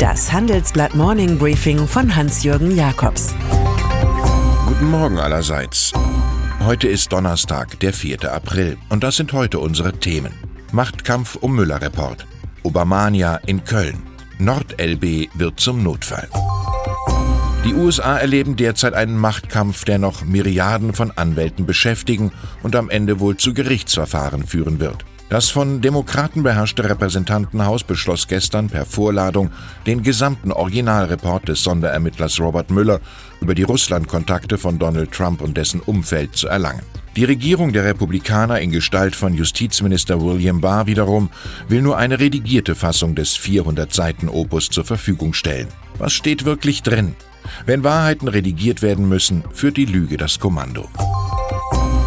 Das Handelsblatt Morning Briefing von Hans-Jürgen Jakobs. Guten Morgen allerseits. Heute ist Donnerstag, der 4. April, und das sind heute unsere Themen. Machtkampf um Müller-Report. Obamania in Köln. NordLB wird zum Notfall. Die USA erleben derzeit einen Machtkampf, der noch Myriaden von Anwälten beschäftigen und am Ende wohl zu Gerichtsverfahren führen wird. Das von Demokraten beherrschte Repräsentantenhaus beschloss gestern per Vorladung, den gesamten Originalreport des Sonderermittlers Robert Müller über die Russlandkontakte von Donald Trump und dessen Umfeld zu erlangen. Die Regierung der Republikaner in Gestalt von Justizminister William Barr wiederum will nur eine redigierte Fassung des 400 Seiten Opus zur Verfügung stellen. Was steht wirklich drin? Wenn Wahrheiten redigiert werden müssen, führt die Lüge das Kommando.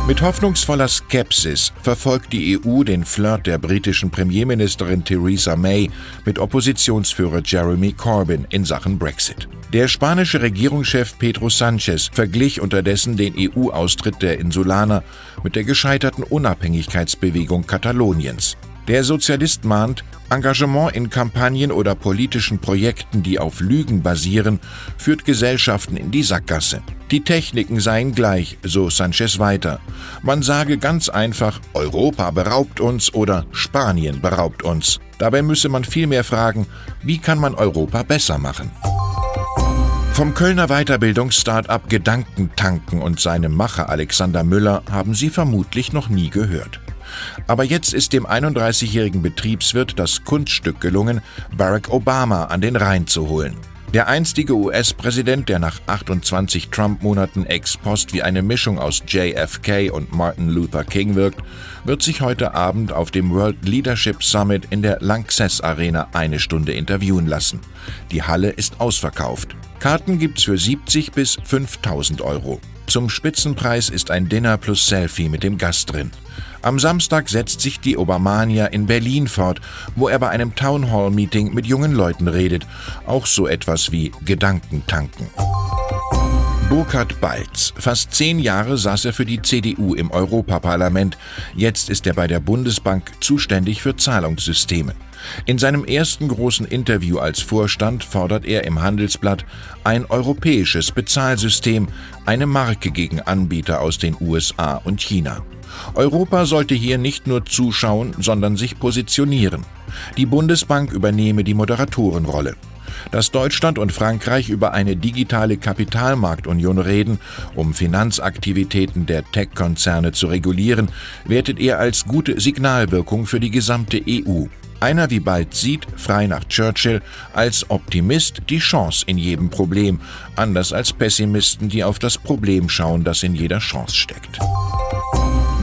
Mit hoffnungsvoller Skepsis verfolgt die EU den Flirt der britischen Premierministerin Theresa May mit Oppositionsführer Jeremy Corbyn in Sachen Brexit. Der spanische Regierungschef Pedro Sanchez verglich unterdessen den EU-Austritt der Insulaner mit der gescheiterten Unabhängigkeitsbewegung Kataloniens. Der Sozialist mahnt, Engagement in Kampagnen oder politischen Projekten, die auf Lügen basieren, führt Gesellschaften in die Sackgasse. Die Techniken seien gleich, so Sanchez weiter. Man sage ganz einfach, Europa beraubt uns oder Spanien beraubt uns. Dabei müsse man vielmehr fragen, wie kann man Europa besser machen? Vom Kölner Weiterbildungs-Startup Gedankentanken und seinem Macher Alexander Müller haben Sie vermutlich noch nie gehört. Aber jetzt ist dem 31-jährigen Betriebswirt das Kunststück gelungen, Barack Obama an den Rhein zu holen. Der einstige US-Präsident, der nach 28 Trump-Monaten ex post wie eine Mischung aus JFK und Martin Luther King wirkt, wird sich heute Abend auf dem World Leadership Summit in der Lanxess Arena eine Stunde interviewen lassen. Die Halle ist ausverkauft. Karten gibt's für 70 bis 5000 Euro. Zum Spitzenpreis ist ein Dinner plus Selfie mit dem Gast drin. Am Samstag setzt sich die Obamania in Berlin fort, wo er bei einem Townhall-Meeting mit jungen Leuten redet. Auch so etwas wie Gedanken tanken. Burkhard Balz. Fast zehn Jahre saß er für die CDU im Europaparlament. Jetzt ist er bei der Bundesbank zuständig für Zahlungssysteme. In seinem ersten großen Interview als Vorstand fordert er im Handelsblatt ein europäisches Bezahlsystem, eine Marke gegen Anbieter aus den USA und China. Europa sollte hier nicht nur zuschauen, sondern sich positionieren. Die Bundesbank übernehme die Moderatorenrolle. Dass Deutschland und Frankreich über eine digitale Kapitalmarktunion reden, um Finanzaktivitäten der Tech-Konzerne zu regulieren, wertet er als gute Signalwirkung für die gesamte EU. Einer wie bald sieht, frei nach Churchill, als Optimist die Chance in jedem Problem, anders als Pessimisten, die auf das Problem schauen, das in jeder Chance steckt.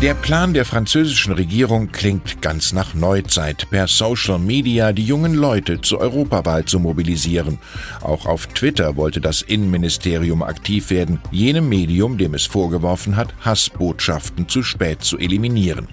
Der Plan der französischen Regierung klingt ganz nach Neuzeit, per Social Media die jungen Leute zur Europawahl zu mobilisieren. Auch auf Twitter wollte das Innenministerium aktiv werden, jenem Medium, dem es vorgeworfen hat, Hassbotschaften zu spät zu eliminieren.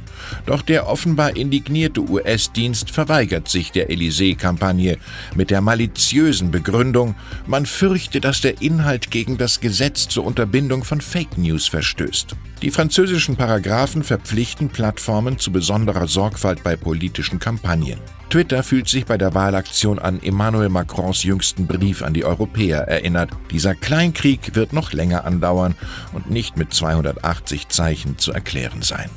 Doch der offenbar indignierte US-Dienst verweigert sich der Élysée-Kampagne mit der maliziösen Begründung, man fürchte, dass der Inhalt gegen das Gesetz zur Unterbindung von Fake News verstößt. Die französischen Paragraphen verpflichten Plattformen zu besonderer Sorgfalt bei politischen Kampagnen. Twitter fühlt sich bei der Wahlaktion an Emmanuel Macrons jüngsten Brief an die Europäer erinnert. Dieser Kleinkrieg wird noch länger andauern und nicht mit 280 Zeichen zu erklären sein.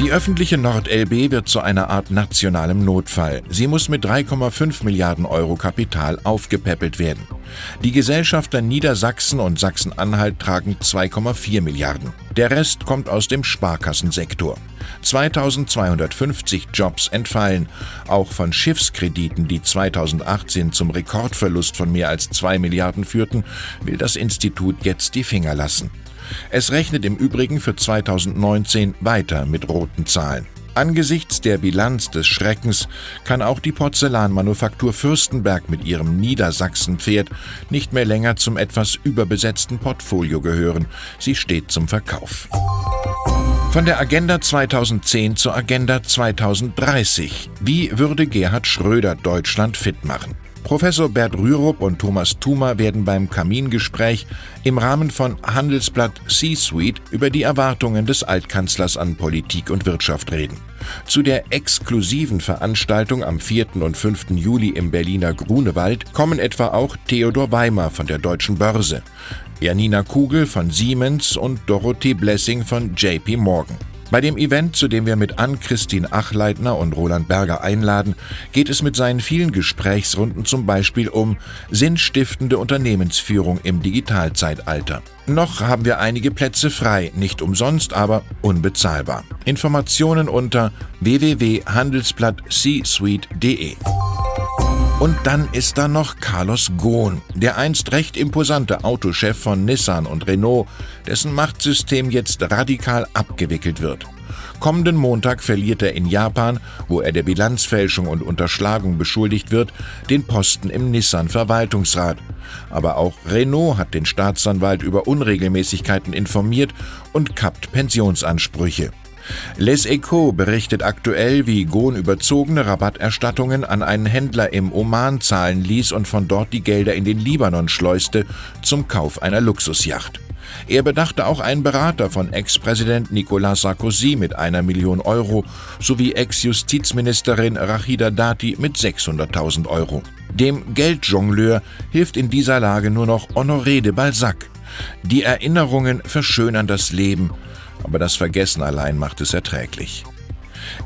Die öffentliche NordLB wird zu einer Art nationalem Notfall. Sie muss mit 3,5 Milliarden Euro Kapital aufgepäppelt werden. Die Gesellschafter Niedersachsen und Sachsen-Anhalt tragen 2,4 Milliarden. Der Rest kommt aus dem Sparkassensektor. 2250 Jobs entfallen. Auch von Schiffskrediten, die 2018 zum Rekordverlust von mehr als 2 Milliarden führten, will das Institut jetzt die Finger lassen. Es rechnet im Übrigen für 2019 weiter mit roten Zahlen. Angesichts der Bilanz des Schreckens kann auch die Porzellanmanufaktur Fürstenberg mit ihrem Niedersachsenpferd nicht mehr länger zum etwas überbesetzten Portfolio gehören. Sie steht zum Verkauf. Von der Agenda 2010 zur Agenda 2030. Wie würde Gerhard Schröder Deutschland fit machen? Professor Bert Rürup und Thomas Thumer werden beim Kamingespräch im Rahmen von Handelsblatt C-Suite über die Erwartungen des Altkanzlers an Politik und Wirtschaft reden. Zu der exklusiven Veranstaltung am 4. und 5. Juli im Berliner Grunewald kommen etwa auch Theodor Weimer von der Deutschen Börse, Janina Kugel von Siemens und Dorothee Blessing von JP Morgan. Bei dem Event, zu dem wir mit Ann-Christine Achleitner und Roland Berger einladen, geht es mit seinen vielen Gesprächsrunden zum Beispiel um sinnstiftende Unternehmensführung im Digitalzeitalter. Noch haben wir einige Plätze frei, nicht umsonst, aber unbezahlbar. Informationen unter www.handelsblatt-c-suite.de. Und dann ist da noch Carlos Ghosn, der einst recht imposante Autochef von Nissan und Renault, dessen Machtsystem jetzt radikal abgewickelt wird. Kommenden Montag verliert er in Japan, wo er der Bilanzfälschung und Unterschlagung beschuldigt wird, den Posten im Nissan-Verwaltungsrat. Aber auch Renault hat den Staatsanwalt über Unregelmäßigkeiten informiert und kappt Pensionsansprüche. Les Echo berichtet aktuell, wie Gohn überzogene Rabatterstattungen an einen Händler im Oman zahlen ließ und von dort die Gelder in den Libanon schleuste zum Kauf einer Luxusjacht. Er bedachte auch einen Berater von Ex-Präsident Nicolas Sarkozy mit einer Million Euro sowie Ex-Justizministerin Rachida Dati mit 600.000 Euro. Dem Geldjongleur hilft in dieser Lage nur noch Honoré de Balzac. Die Erinnerungen verschönern das Leben aber das Vergessen allein macht es erträglich.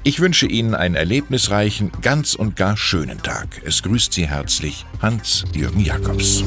Ich wünsche Ihnen einen erlebnisreichen, ganz und gar schönen Tag. Es grüßt Sie herzlich Hans-Jürgen Jakobs.